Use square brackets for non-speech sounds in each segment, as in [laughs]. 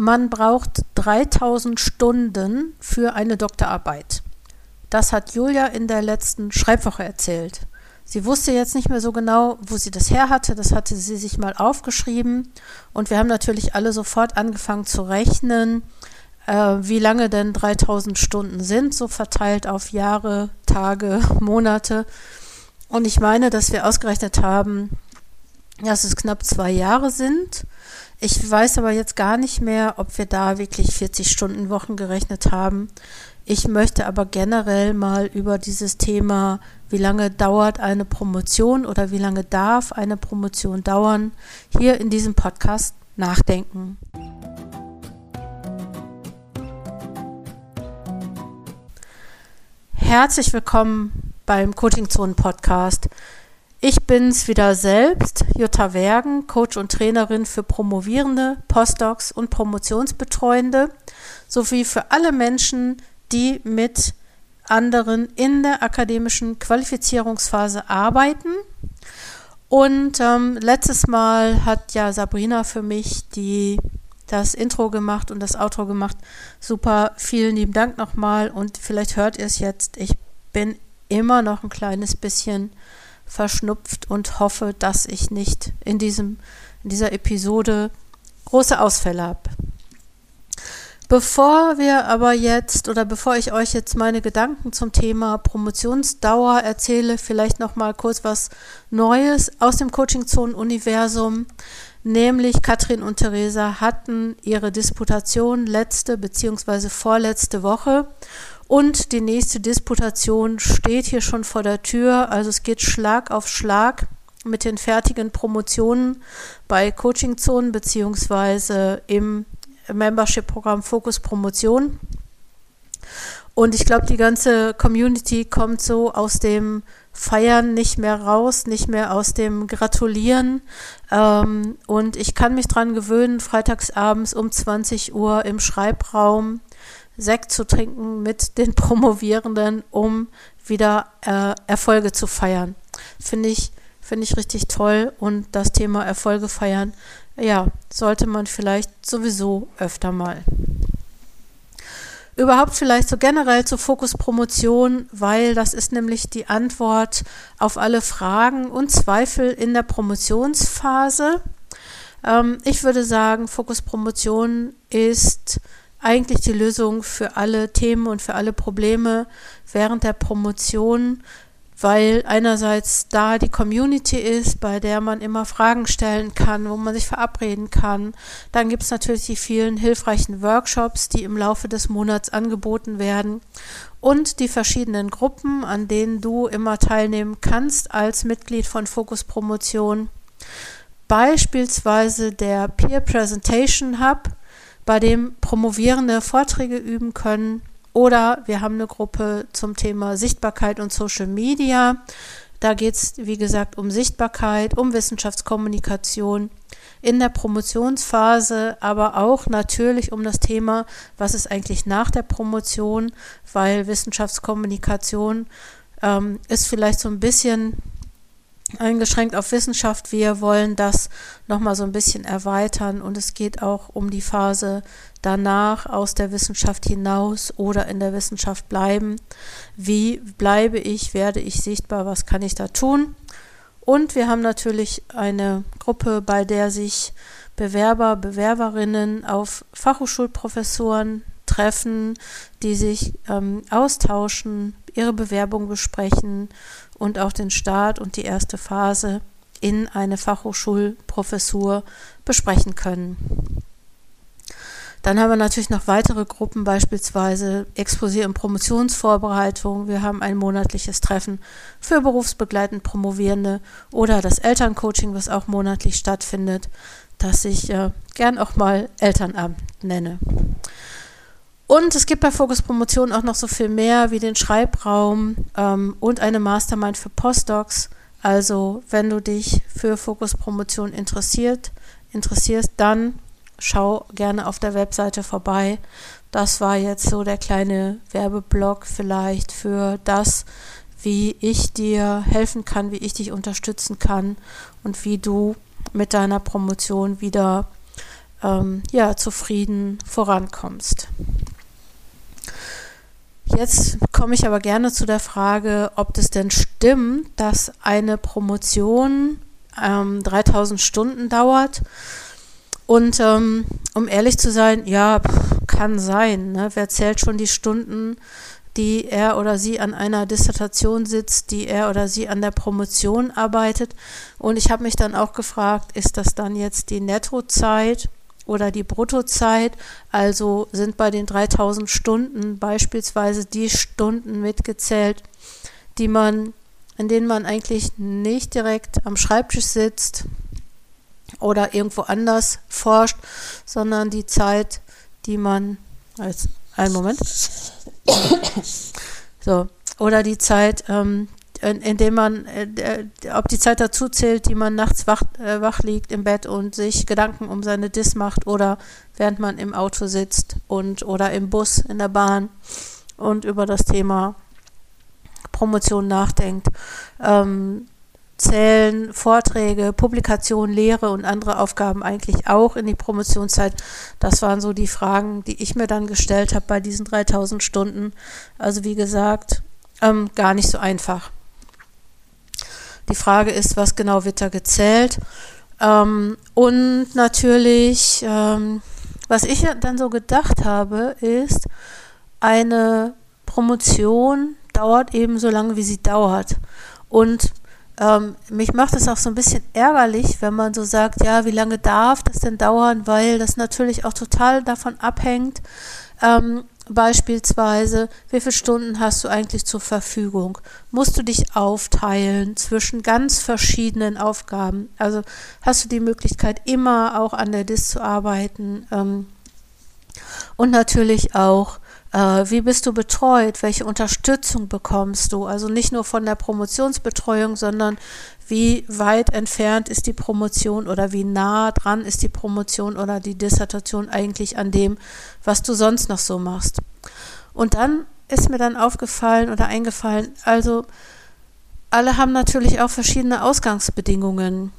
Man braucht 3000 Stunden für eine Doktorarbeit. Das hat Julia in der letzten Schreibwoche erzählt. Sie wusste jetzt nicht mehr so genau, wo sie das her hatte. Das hatte sie sich mal aufgeschrieben. Und wir haben natürlich alle sofort angefangen zu rechnen, äh, wie lange denn 3000 Stunden sind, so verteilt auf Jahre, Tage, [laughs] Monate. Und ich meine, dass wir ausgerechnet haben, dass es knapp zwei Jahre sind. Ich weiß aber jetzt gar nicht mehr, ob wir da wirklich 40 Stunden Wochen gerechnet haben. Ich möchte aber generell mal über dieses Thema, wie lange dauert eine Promotion oder wie lange darf eine Promotion dauern, hier in diesem Podcast nachdenken. Herzlich willkommen beim Coaching Zone Podcast. Ich bin's wieder selbst, Jutta Wergen, Coach und Trainerin für Promovierende, Postdocs und Promotionsbetreuende sowie für alle Menschen, die mit anderen in der akademischen Qualifizierungsphase arbeiten. Und ähm, letztes Mal hat ja Sabrina für mich die, das Intro gemacht und das Outro gemacht. Super, vielen lieben Dank nochmal und vielleicht hört ihr es jetzt. Ich bin immer noch ein kleines bisschen verschnupft und hoffe, dass ich nicht in, diesem, in dieser Episode große Ausfälle habe. Bevor wir aber jetzt oder bevor ich euch jetzt meine Gedanken zum Thema Promotionsdauer erzähle, vielleicht noch mal kurz was Neues aus dem Coaching Zone Universum. Nämlich Katrin und Theresa hatten ihre Disputation letzte bzw. vorletzte Woche und die nächste Disputation steht hier schon vor der Tür. Also es geht Schlag auf Schlag mit den fertigen Promotionen bei Coaching-Zonen beziehungsweise im Membership-Programm Fokus Promotion. Und ich glaube, die ganze Community kommt so aus dem Feiern nicht mehr raus, nicht mehr aus dem Gratulieren. Ähm, und ich kann mich dran gewöhnen, freitagsabends um 20 Uhr im Schreibraum Sekt zu trinken mit den [laughs] Promovierenden, um wieder äh, Erfolge zu feiern. Finde ich, finde ich richtig toll und das Thema Erfolge feiern, ja, sollte man vielleicht sowieso öfter mal. Überhaupt vielleicht so generell zur Fokus-Promotion, weil das ist nämlich die Antwort auf alle Fragen und Zweifel in der Promotionsphase. Ähm, ich würde sagen, Fokus-Promotion ist eigentlich die Lösung für alle Themen und für alle Probleme während der Promotion, weil einerseits da die Community ist, bei der man immer Fragen stellen kann, wo man sich verabreden kann. Dann gibt es natürlich die vielen hilfreichen Workshops, die im Laufe des Monats angeboten werden und die verschiedenen Gruppen, an denen du immer teilnehmen kannst als Mitglied von Fokus Promotion. Beispielsweise der Peer Presentation Hub, bei dem Promovierende Vorträge üben können. Oder wir haben eine Gruppe zum Thema Sichtbarkeit und Social Media. Da geht es, wie gesagt, um Sichtbarkeit, um Wissenschaftskommunikation in der Promotionsphase, aber auch natürlich um das Thema, was ist eigentlich nach der Promotion, weil Wissenschaftskommunikation ähm, ist vielleicht so ein bisschen eingeschränkt auf Wissenschaft. Wir wollen das nochmal so ein bisschen erweitern und es geht auch um die Phase danach aus der Wissenschaft hinaus oder in der Wissenschaft bleiben. Wie bleibe ich, werde ich sichtbar, was kann ich da tun? Und wir haben natürlich eine Gruppe, bei der sich Bewerber, Bewerberinnen auf Fachhochschulprofessoren treffen, die sich ähm, austauschen, ihre Bewerbung besprechen und auch den Start und die erste Phase in eine Fachhochschulprofessur besprechen können. Dann haben wir natürlich noch weitere Gruppen, beispielsweise Exposé- und Promotionsvorbereitung. Wir haben ein monatliches Treffen für berufsbegleitend Promovierende oder das Elterncoaching, was auch monatlich stattfindet, das ich äh, gern auch mal Elternabend nenne. Und es gibt bei Fokus Promotion auch noch so viel mehr wie den Schreibraum ähm, und eine Mastermind für Postdocs. Also wenn du dich für Fokus Promotion interessiert, interessierst, dann schau gerne auf der Webseite vorbei. Das war jetzt so der kleine Werbeblock vielleicht für das, wie ich dir helfen kann, wie ich dich unterstützen kann und wie du mit deiner Promotion wieder ähm, ja, zufrieden vorankommst. Jetzt komme ich aber gerne zu der Frage, ob das denn stimmt, dass eine Promotion ähm, 3000 Stunden dauert. Und ähm, um ehrlich zu sein, ja, kann sein. Ne? Wer zählt schon die Stunden, die er oder sie an einer Dissertation sitzt, die er oder sie an der Promotion arbeitet? Und ich habe mich dann auch gefragt, ist das dann jetzt die Nettozeit? Oder die Bruttozeit, also sind bei den 3000 Stunden beispielsweise die Stunden mitgezählt, die man, in denen man eigentlich nicht direkt am Schreibtisch sitzt oder irgendwo anders forscht, sondern die Zeit, die man als einen Moment. So. Oder die Zeit, ähm, indem man, äh, ob die Zeit dazu zählt, die man nachts wach, äh, wach liegt im Bett und sich Gedanken um seine Dis macht oder während man im Auto sitzt und oder im Bus, in der Bahn und über das Thema Promotion nachdenkt. Ähm, zählen Vorträge, Publikationen, Lehre und andere Aufgaben eigentlich auch in die Promotionszeit? Das waren so die Fragen, die ich mir dann gestellt habe bei diesen 3000 Stunden. Also wie gesagt, ähm, gar nicht so einfach. Die Frage ist, was genau wird da gezählt? Ähm, und natürlich, ähm, was ich dann so gedacht habe, ist, eine Promotion dauert eben so lange, wie sie dauert. Und ähm, mich macht es auch so ein bisschen ärgerlich, wenn man so sagt, ja, wie lange darf das denn dauern, weil das natürlich auch total davon abhängt, ähm, Beispielsweise, wie viele Stunden hast du eigentlich zur Verfügung? Musst du dich aufteilen zwischen ganz verschiedenen Aufgaben? Also hast du die Möglichkeit, immer auch an der DIS zu arbeiten? Ähm, und natürlich auch, wie bist du betreut? Welche Unterstützung bekommst du? Also nicht nur von der Promotionsbetreuung, sondern wie weit entfernt ist die Promotion oder wie nah dran ist die Promotion oder die Dissertation eigentlich an dem, was du sonst noch so machst. Und dann ist mir dann aufgefallen oder eingefallen, also alle haben natürlich auch verschiedene Ausgangsbedingungen.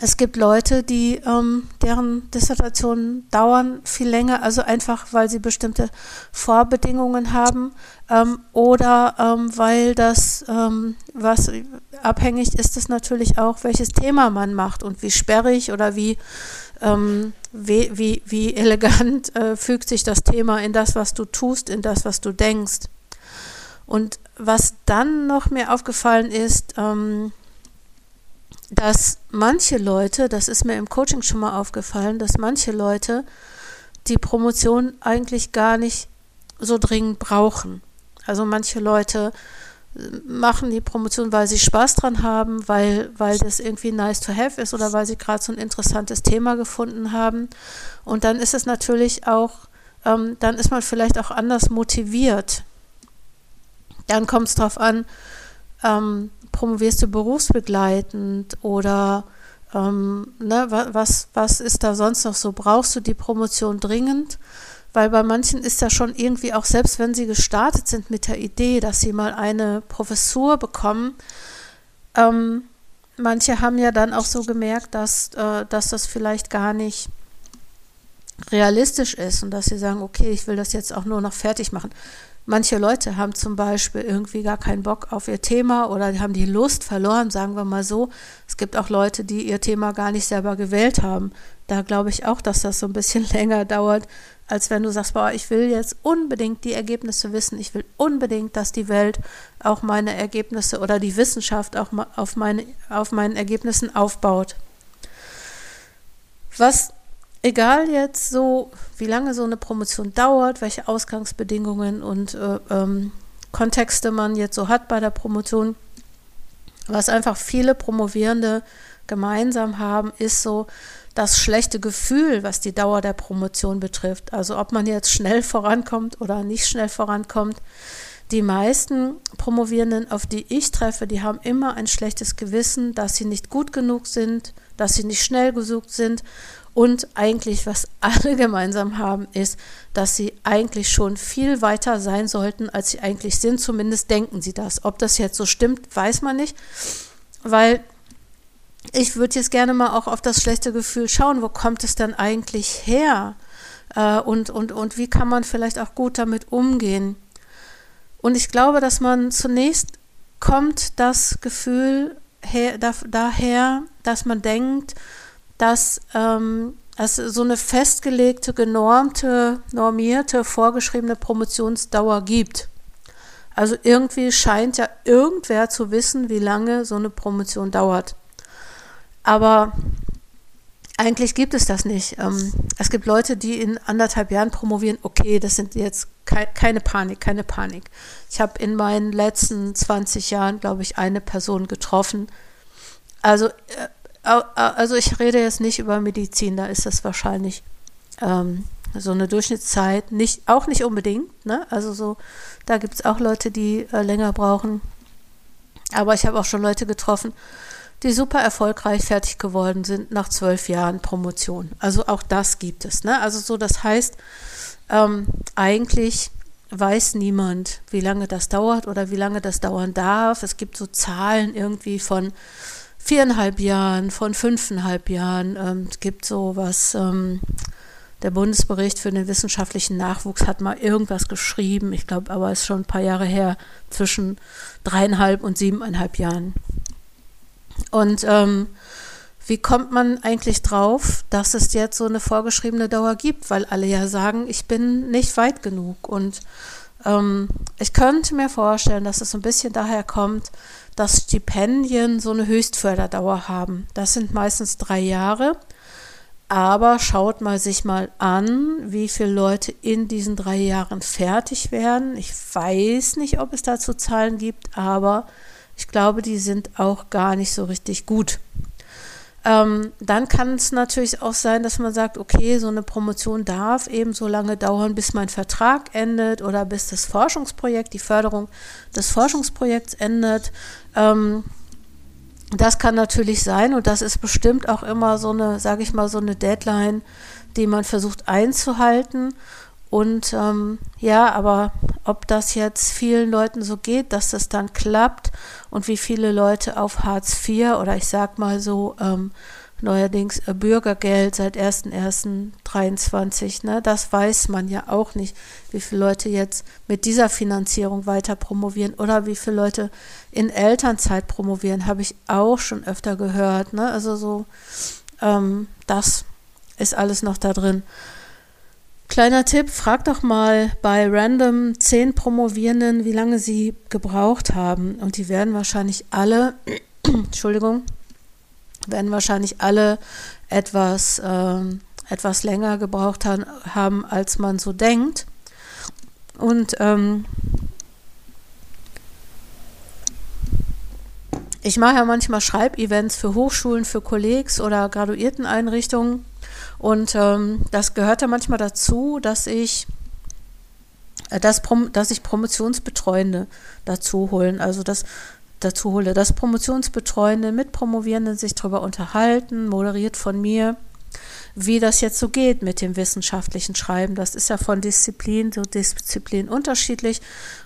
Es gibt Leute, die ähm, deren Dissertationen dauern viel länger, also einfach, weil sie bestimmte Vorbedingungen haben ähm, oder ähm, weil das, ähm, was abhängig ist, ist natürlich auch, welches Thema man macht und wie sperrig oder wie, ähm, wie, wie, wie, [laughs] elegant äh, fügt sich das Thema in das, was du tust, in das, was du denkst. Und was dann noch mir aufgefallen ist, ähm, dass manche Leute, das ist mir im Coaching schon mal aufgefallen, dass manche Leute die Promotion eigentlich gar nicht so dringend brauchen. Also manche Leute äh, machen die Promotion, weil sie Spaß dran haben, weil, weil das irgendwie nice to have ist oder weil sie gerade so ein interessantes Thema gefunden haben. Und dann ist es natürlich auch, ähm, dann ist man vielleicht auch anders motiviert. Dann kommt es darauf an, ähm, promovierst du berufsbegleitend oder ähm, ne, was, was ist da sonst noch so? Brauchst du die Promotion dringend? Weil bei manchen ist ja schon irgendwie auch, selbst wenn sie gestartet sind mit der Idee, dass sie mal eine Professur bekommen, ähm, manche haben ja dann auch so gemerkt, dass, äh, dass das vielleicht gar nicht realistisch ist und dass sie sagen, okay, ich will das jetzt auch nur noch fertig machen. Manche Leute haben zum Beispiel irgendwie gar keinen Bock auf ihr Thema oder haben die Lust verloren, sagen wir mal so. Es gibt auch Leute, die ihr Thema gar nicht selber gewählt haben. Da glaube ich auch, dass das so ein bisschen [laughs] länger dauert, als wenn du sagst, boah, ich will jetzt unbedingt die Ergebnisse wissen. Ich will unbedingt, dass die Welt auch meine Ergebnisse oder die Wissenschaft auch auf, meine, auf meinen Ergebnissen aufbaut. Was egal jetzt so, wie lange so eine Promotion dauert, welche Ausgangsbedingungen und äh, ähm, Kontexte man jetzt so hat bei der Promotion, was einfach viele Promovierende gemeinsam haben, ist so das schlechte Gefühl, was die Dauer der Promotion betrifft. Also ob man jetzt schnell vorankommt oder nicht schnell vorankommt. Die meisten Promovierenden, auf die ich treffe, die haben immer ein schlechtes Gewissen, dass sie nicht gut genug sind, dass sie nicht schnell gesucht sind und eigentlich, was alle [laughs] gemeinsam haben, ist, dass sie eigentlich schon viel weiter sein sollten, als sie eigentlich sind. Zumindest denken sie das. Ob das jetzt so stimmt, weiß man nicht, weil ich würde jetzt gerne mal auch auf das schlechte Gefühl schauen, wo kommt es denn eigentlich her? Äh, und, und, und wie kann man vielleicht auch gut damit umgehen? Und ich glaube, dass man zunächst kommt das Gefühl her, da, daher, dass man denkt, dass ähm, es so eine festgelegte, genormte, normierte, vorgeschriebene Promotionsdauer gibt. Also irgendwie scheint ja irgendwer zu wissen, wie lange so eine Promotion dauert. Aber eigentlich gibt es das nicht. Ähm, es gibt Leute, die in anderthalb Jahren promovieren. Okay, das sind jetzt ke keine Panik, keine Panik. Ich habe in meinen letzten 20 Jahren, glaube ich, eine Person getroffen. Also, äh, also ich rede jetzt nicht über Medizin, da ist das wahrscheinlich ähm, so eine Durchschnittszeit, nicht, auch nicht unbedingt. Ne? Also so, da gibt es auch Leute, die äh, länger brauchen. Aber ich habe auch schon Leute getroffen, die super erfolgreich fertig geworden sind nach zwölf Jahren Promotion. Also auch das gibt es. Ne? Also so, das heißt, ähm, eigentlich weiß niemand, wie lange das dauert oder wie lange das dauern darf. Es gibt so Zahlen irgendwie von viereinhalb Jahren, von fünfeinhalb Jahren. Ähm, es gibt so was, ähm, der Bundesbericht für den wissenschaftlichen Nachwuchs hat mal irgendwas geschrieben, ich glaube aber es ist schon ein paar Jahre her, zwischen dreieinhalb und siebeneinhalb Jahren. Und ähm, wie kommt man eigentlich drauf, dass es jetzt so eine vorgeschriebene Dauer gibt? Weil alle ja sagen, ich bin nicht weit genug. Und ähm, ich könnte mir vorstellen, dass es ein bisschen daher kommt, dass Stipendien so eine Höchstförderdauer haben. Das sind meistens drei Jahre. Aber schaut mal sich mal an, wie viele Leute in diesen drei Jahren fertig werden. Ich weiß nicht, ob es dazu Zahlen gibt, aber ich glaube, die sind auch gar nicht so richtig gut. Ähm, dann kann es natürlich auch sein, dass man sagt, okay, so eine Promotion darf eben so lange dauern, bis mein Vertrag endet oder bis das Forschungsprojekt, die Förderung des Forschungsprojekts endet. Ähm, das kann natürlich sein und das ist bestimmt auch immer so eine, sage ich mal, so eine Deadline, die man versucht einzuhalten. Und ähm, ja, aber ob das jetzt vielen Leuten so geht, dass das dann klappt und wie viele Leute auf Hartz IV oder ich sag mal so ähm, neuerdings äh, Bürgergeld seit 1.1.23, ne, das weiß man ja auch nicht, wie viele Leute jetzt mit dieser Finanzierung weiter promovieren oder wie viele Leute in Elternzeit promovieren, habe ich auch schon öfter gehört. Ne? Also so, ähm, das ist alles noch da drin. Kleiner Tipp, frag doch mal bei random zehn Promovierenden, wie lange sie gebraucht haben. Und die werden wahrscheinlich alle, [clears throat] Entschuldigung, werden wahrscheinlich alle etwas, äh, etwas länger gebraucht haben, haben, als man so denkt. Und ähm, ich mache ja manchmal Schreibevents für Hochschulen, für Kollegs oder Graduierteneinrichtungen. Und ähm, das gehört ja manchmal dazu, dass ich, äh, dass ich Promotionsbetreuende dazu holen. Also das dazu hole, dass Promotionsbetreuende mit Promovierenden sich darüber unterhalten, moderiert von mir, wie das jetzt so geht mit dem wissenschaftlichen Schreiben. Das ist ja von Disziplin zu Disziplin unterschiedlich.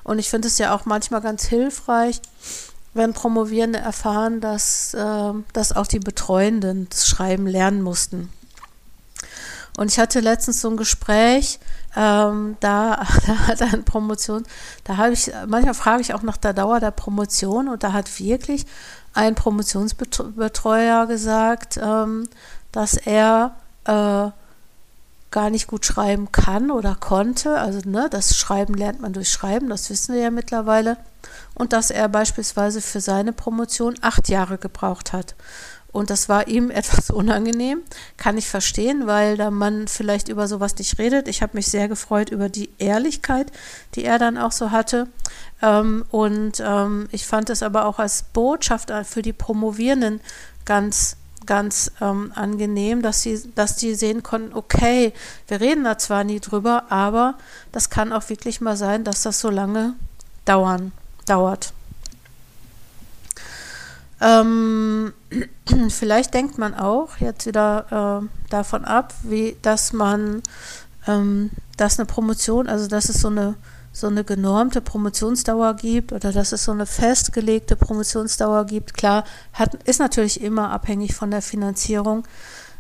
Und ich finde es ja auch manchmal ganz hilfreich, wenn Promovierende erfahren, dass, äh, dass auch die Betreuenden das Schreiben lernen mussten. Und ich hatte letztens so ein Gespräch, ähm, da, [laughs] da hat eine Promotion, da habe ich, manchmal frage ich auch nach der Dauer der Promotion und da hat wirklich ein Promotionsbetreuer gesagt, ähm, dass er äh, gar nicht gut schreiben kann oder konnte. Also ne, das Schreiben lernt man durch Schreiben, das wissen wir ja mittlerweile. Und dass er beispielsweise für seine Promotion acht Jahre gebraucht hat. Und das war ihm [laughs] etwas unangenehm, kann ich verstehen, weil da man vielleicht über sowas nicht redet. Ich habe mich sehr gefreut über die Ehrlichkeit, die er dann auch so hatte. Ähm, und ähm, ich fand es aber auch als Botschaft für die Promovierenden ganz ganz ähm, angenehm, dass sie, dass die sehen konnten, okay, wir reden da zwar nie drüber, aber das kann auch wirklich mal sein, dass das so lange dauern, dauert. Ähm, [clears throat] vielleicht denkt man auch jetzt wieder äh, davon ab, wie dass man, ähm, dass eine Promotion, also dass es so eine so eine genormte Promotionsdauer gibt oder dass es so eine festgelegte Promotionsdauer gibt. Klar, hat, ist natürlich immer abhängig von der Finanzierung,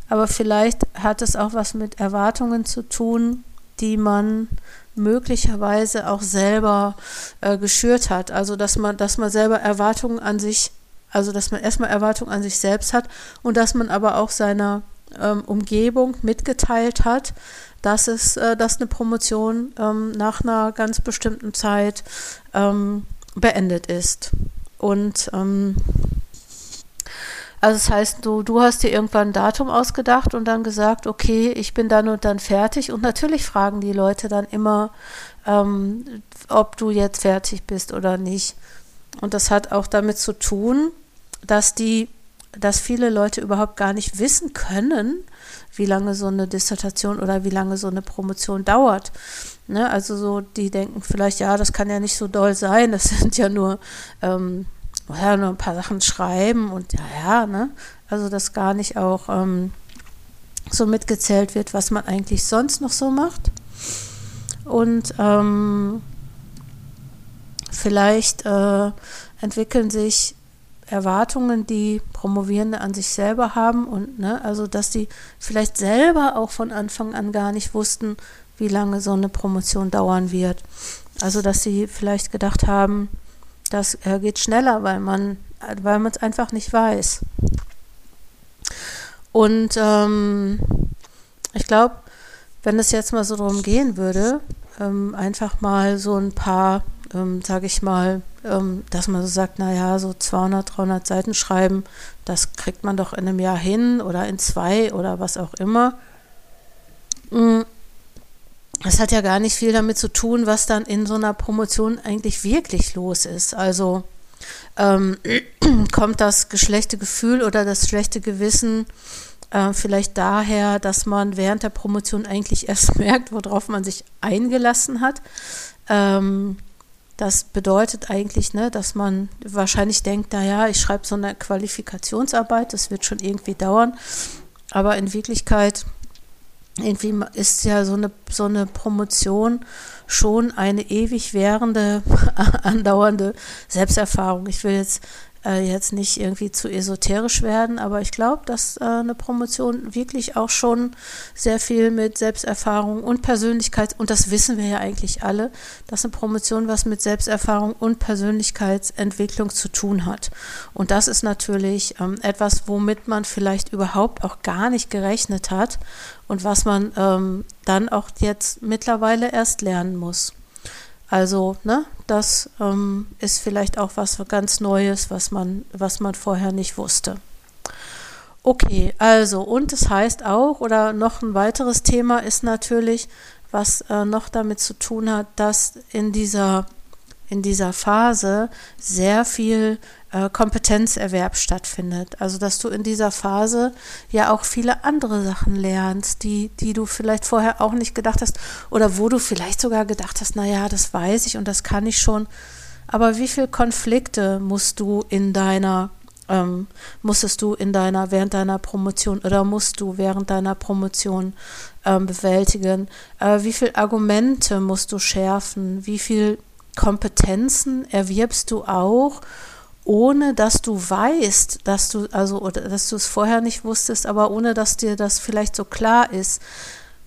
aber vielleicht hat es auch was mit Erwartungen zu tun, die man möglicherweise auch selber äh, geschürt hat. Also dass man, dass man selber Erwartungen an sich, also dass man erstmal Erwartungen an sich selbst hat und dass man aber auch seiner ähm, Umgebung mitgeteilt hat, dass es, äh, dass eine Promotion ähm, nach einer ganz bestimmten Zeit ähm, beendet ist. Und ähm, also das heißt, du, du hast dir irgendwann ein Datum ausgedacht und dann gesagt, okay, ich bin dann und dann fertig. Und natürlich fragen die Leute dann immer, ähm, ob du jetzt fertig bist oder nicht. Und das hat auch damit zu tun, dass die, dass viele Leute überhaupt gar nicht wissen können, wie lange so eine Dissertation oder wie lange so eine Promotion dauert. Ne? Also so, die denken vielleicht, ja, das kann ja nicht so doll sein, das [laughs] sind ja nur ähm, ja, nur ein paar Sachen schreiben und ja, ja, ne? Also, dass gar nicht auch ähm, so mitgezählt wird, was man eigentlich sonst noch so macht. Und ähm, vielleicht äh, entwickeln sich Erwartungen, die Promovierende an sich selber haben und ne, also dass die vielleicht selber auch von Anfang an gar nicht wussten, wie lange so eine Promotion dauern wird. Also dass sie vielleicht gedacht haben, das äh, geht schneller, weil man weil man es einfach nicht weiß. Und ähm, ich glaube, wenn es jetzt mal so darum gehen würde, ähm, einfach mal so ein paar, ähm, sage ich mal, ähm, dass man so sagt, naja, so 200, 300 Seiten schreiben, das kriegt man doch in einem Jahr hin oder in zwei oder was auch immer. Mhm es hat ja gar nicht viel damit zu tun, was dann in so einer Promotion eigentlich wirklich los ist. Also ähm, [clears throat] kommt das schlechte Gefühl oder das schlechte Gewissen äh, vielleicht daher, dass man während der Promotion eigentlich erst [laughs] merkt, worauf man sich eingelassen hat. Ähm, das bedeutet eigentlich, ne, dass man wahrscheinlich denkt, naja, ich schreibe so eine Qualifikationsarbeit, das wird schon irgendwie dauern. Aber in Wirklichkeit irgendwie ist ja so eine, so eine Promotion schon eine ewig währende, [laughs] andauernde Selbsterfahrung. Ich will jetzt äh, jetzt nicht irgendwie zu esoterisch werden, aber ich glaube, dass äh, eine Promotion wirklich auch schon sehr viel mit Selbsterfahrung und Persönlichkeit, und das wissen wir ja eigentlich alle, dass eine Promotion was mit Selbsterfahrung und Persönlichkeitsentwicklung zu tun hat. Und das ist natürlich ähm, etwas, womit man vielleicht überhaupt auch gar nicht gerechnet hat und was man ähm, dann auch jetzt mittlerweile erst lernen muss. Also, ne, das ähm, ist vielleicht auch was ganz Neues, was man, was man vorher nicht wusste. Okay, also, und es das heißt auch, oder noch ein weiteres Thema ist natürlich, was äh, noch damit zu tun hat, dass in dieser, in dieser Phase sehr viel äh, Kompetenzerwerb stattfindet. Also dass du in dieser Phase ja auch viele andere Sachen lernst, die, die du vielleicht vorher auch nicht gedacht hast oder wo du vielleicht sogar gedacht hast, naja, das weiß ich und das kann ich schon. Aber wie viele Konflikte musst du in deiner ähm, musstest du in deiner, während deiner Promotion oder musst du während deiner Promotion ähm, bewältigen? Äh, wie viele Argumente musst du schärfen? Wie viele Kompetenzen erwirbst du auch, ohne dass du weißt, dass du, also, oder dass du es vorher nicht wusstest, aber ohne dass dir das vielleicht so klar ist.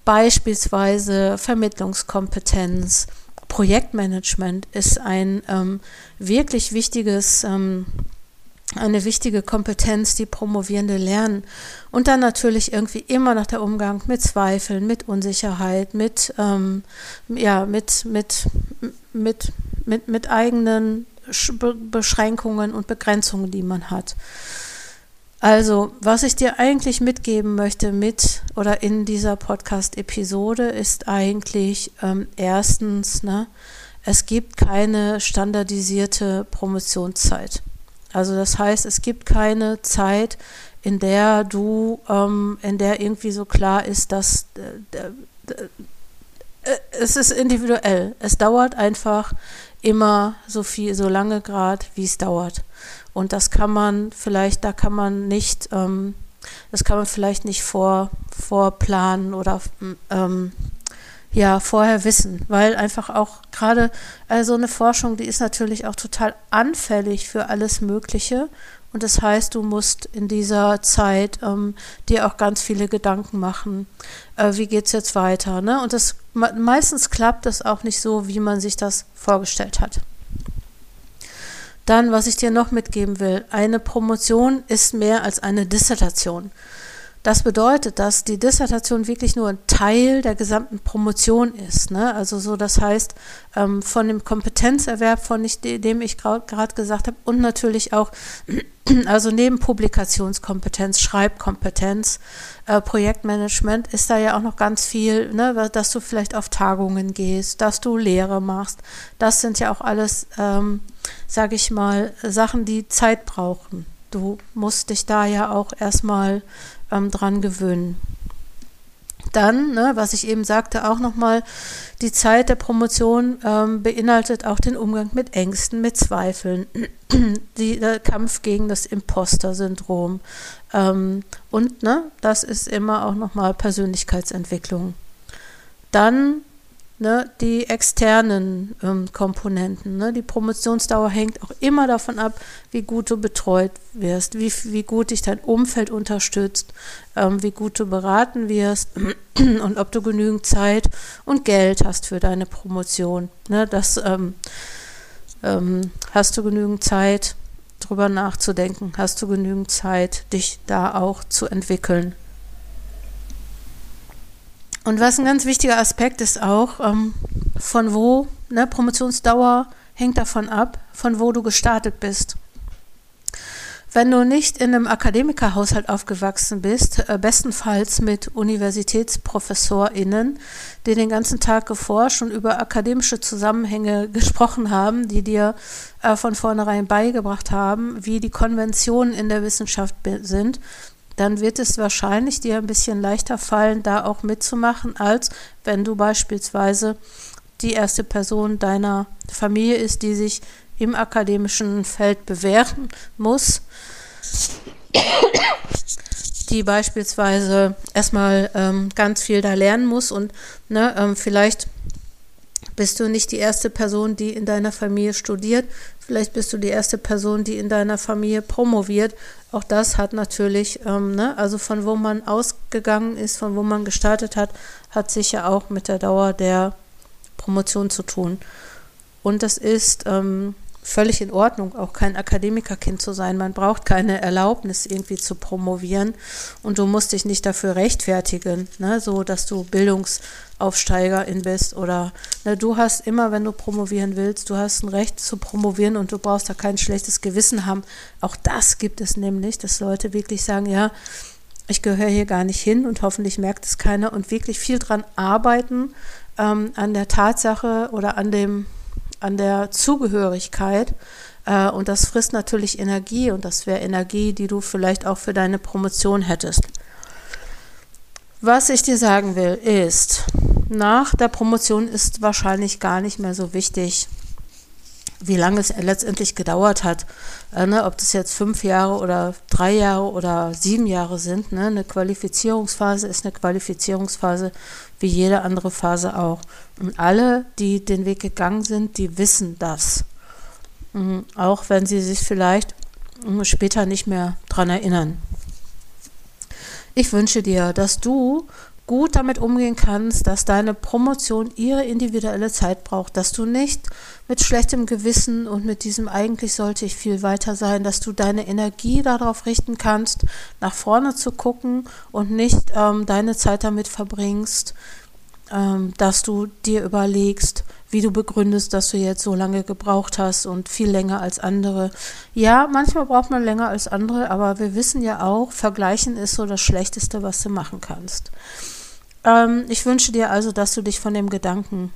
Beispielsweise Vermittlungskompetenz, Projektmanagement ist ein ähm, wirklich wichtiges, ähm, eine wichtige Kompetenz, die Promovierende lernen. Und dann natürlich irgendwie immer noch der Umgang mit Zweifeln, mit Unsicherheit, mit, ähm, ja, mit, mit, mit, mit, mit eigenen Beschränkungen und Begrenzungen, die man hat. Also, was ich dir eigentlich mitgeben möchte mit oder in dieser Podcast-Episode ist eigentlich ähm, erstens, ne, es gibt keine standardisierte Promotionszeit. Also das heißt, es gibt keine Zeit, in der du, ähm, in der irgendwie so klar ist, dass äh, äh, es ist individuell. Es dauert einfach immer so viel, so lange Grad, wie es dauert. Und das kann man vielleicht, da kann man nicht, ähm, das kann man vielleicht nicht vor, vorplanen oder ähm, ja vorher wissen, weil einfach auch gerade also eine Forschung, die ist natürlich auch total anfällig für alles Mögliche und das heißt, du musst in dieser Zeit ähm, dir auch ganz viele Gedanken machen, äh, wie geht es jetzt weiter. Ne? Und das meistens klappt das auch nicht so, wie man sich das vorgestellt hat. Dann, was ich dir noch mitgeben will, eine Promotion ist mehr als eine Dissertation. Das bedeutet, dass die Dissertation wirklich nur ein Teil der gesamten Promotion ist. Ne? Also so, das heißt, ähm, von dem Kompetenzerwerb, von ich, dem ich gerade gesagt habe, und natürlich auch, [clears throat] also neben Publikationskompetenz, Schreibkompetenz, äh, Projektmanagement ist da ja auch noch ganz viel, ne? dass du vielleicht auf Tagungen gehst, dass du Lehre machst. Das sind ja auch alles, ähm, sage ich mal, Sachen, die Zeit brauchen. Du musst dich da ja auch erstmal ähm, dran gewöhnen. Dann, ne, was ich eben sagte, auch nochmal, die Zeit der Promotion ähm, beinhaltet auch den Umgang mit Ängsten, mit Zweifeln, [clears throat] die, der Kampf gegen das Imposter-Syndrom. Ähm, und ne, das ist immer auch nochmal Persönlichkeitsentwicklung. Dann ne, die externen ähm, Komponenten. Ne? Die Promotionsdauer hängt auch immer davon ab, wie gut du betreut wirst, wie, wie gut dich dein Umfeld unterstützt, ähm, wie gut du beraten wirst [clears throat] und ob du genügend Zeit und Geld hast für deine Promotion. Ne? Das ähm, ähm hast du genügend Zeit, drüber nachzudenken, hast du genügend Zeit, dich da auch zu entwickeln. Und was ein ganz wichtiger Aspekt ist auch, ähm, von wo, ne, Promotionsdauer hängt davon ab, von wo du gestartet bist. Wenn du nicht in einem Akademikerhaushalt aufgewachsen bist, äh, bestenfalls mit UniversitätsprofessorInnen, die den ganzen Tag geforscht und über akademische Zusammenhänge [laughs] gesprochen haben, die dir äh, von vornherein beigebracht haben, wie die Konventionen in der Wissenschaft sind, dann wird es wahrscheinlich dir ein bisschen leichter fallen, da auch mitzumachen, als wenn du beispielsweise die erste Person deiner Familie ist, die sich im akademischen Feld bewähren muss, die beispielsweise erstmal ähm, ganz viel da lernen muss und ne, ähm, vielleicht bist du nicht die erste Person, die in deiner Familie studiert. Vielleicht bist du die erste Person, die in deiner Familie promoviert. Auch das hat natürlich, ähm, ne, also von wo man ausgegangen ist, von wo man gestartet hat, hat sicher auch mit der Dauer der Promotion zu tun. Und das ist ähm, völlig in Ordnung, auch kein Akademikerkind zu sein. Man braucht keine Erlaubnis, irgendwie zu promovieren und du musst dich nicht dafür rechtfertigen, ne, so dass du Bildungsaufsteigerin bist oder ne, du hast immer, wenn du promovieren willst, du hast ein Recht zu promovieren und du brauchst da kein schlechtes Gewissen haben. Auch das gibt es nämlich, dass Leute wirklich sagen, ja, ich gehöre hier gar nicht hin und hoffentlich merkt es keiner und wirklich viel dran arbeiten ähm, an der Tatsache oder an dem an der Zugehörigkeit. Äh, und das frisst natürlich Energie und das wäre Energie, die du vielleicht auch für deine Promotion hättest. Was ich dir sagen will, ist, nach der Promotion ist wahrscheinlich gar nicht mehr so wichtig, wie lange es letztendlich gedauert hat. Äh, ne, ob das jetzt fünf Jahre oder drei Jahre oder sieben Jahre sind. Ne, eine Qualifizierungsphase ist eine Qualifizierungsphase wie jede andere Phase auch. Und alle, die den Weg gegangen sind, die wissen das. Mhm, auch wenn sie sich vielleicht mhm, später nicht mehr daran erinnern. Ich wünsche dir, dass du gut damit umgehen kannst, dass deine Promotion ihre individuelle Zeit braucht, dass du nicht mit schlechtem Gewissen und mit diesem eigentlich sollte ich viel weiter sein, dass du deine Energie darauf richten kannst, nach vorne zu gucken und nicht ähm, deine Zeit damit verbringst, dass du dir überlegst, wie du begründest, dass du jetzt so lange gebraucht hast und viel länger als andere. Ja, manchmal braucht man länger als andere, aber wir wissen ja auch, vergleichen ist so das Schlechteste, was du machen kannst. Ähm, ich wünsche dir also, dass du dich von dem Gedanken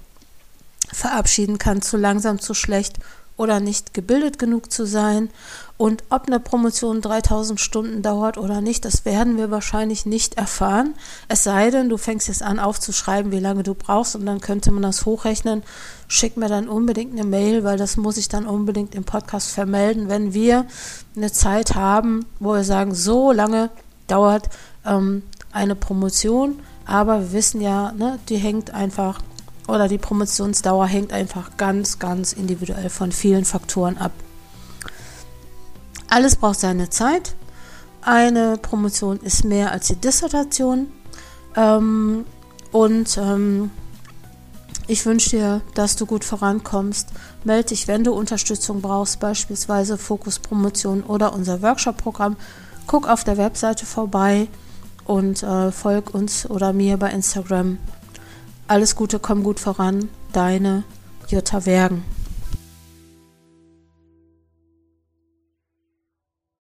verabschieden kannst, zu langsam, zu schlecht oder nicht gebildet genug zu sein. Und ob eine Promotion 3000 Stunden dauert oder nicht, das werden wir wahrscheinlich nicht erfahren. Es sei denn, du fängst jetzt an aufzuschreiben, wie lange du brauchst und dann könnte man das hochrechnen. Schick mir dann unbedingt eine Mail, weil das muss ich dann unbedingt im Podcast vermelden, wenn wir eine Zeit haben, wo wir sagen, so lange dauert ähm, eine Promotion Aber wir wissen ja, ne, die hängt einfach oder die Promotionsdauer hängt einfach ganz, ganz individuell von vielen Faktoren ab. Alles braucht seine Zeit. Eine Promotion ist mehr als die Dissertation. Ähm, und ähm, ich wünsche dir, dass du gut vorankommst. Melde dich, wenn du Unterstützung brauchst, beispielsweise Fokus Promotion oder unser Workshop-Programm. Guck auf der Webseite vorbei und äh, folg uns oder mir bei Instagram. Alles Gute, komm gut voran. Deine Jutta Wergen.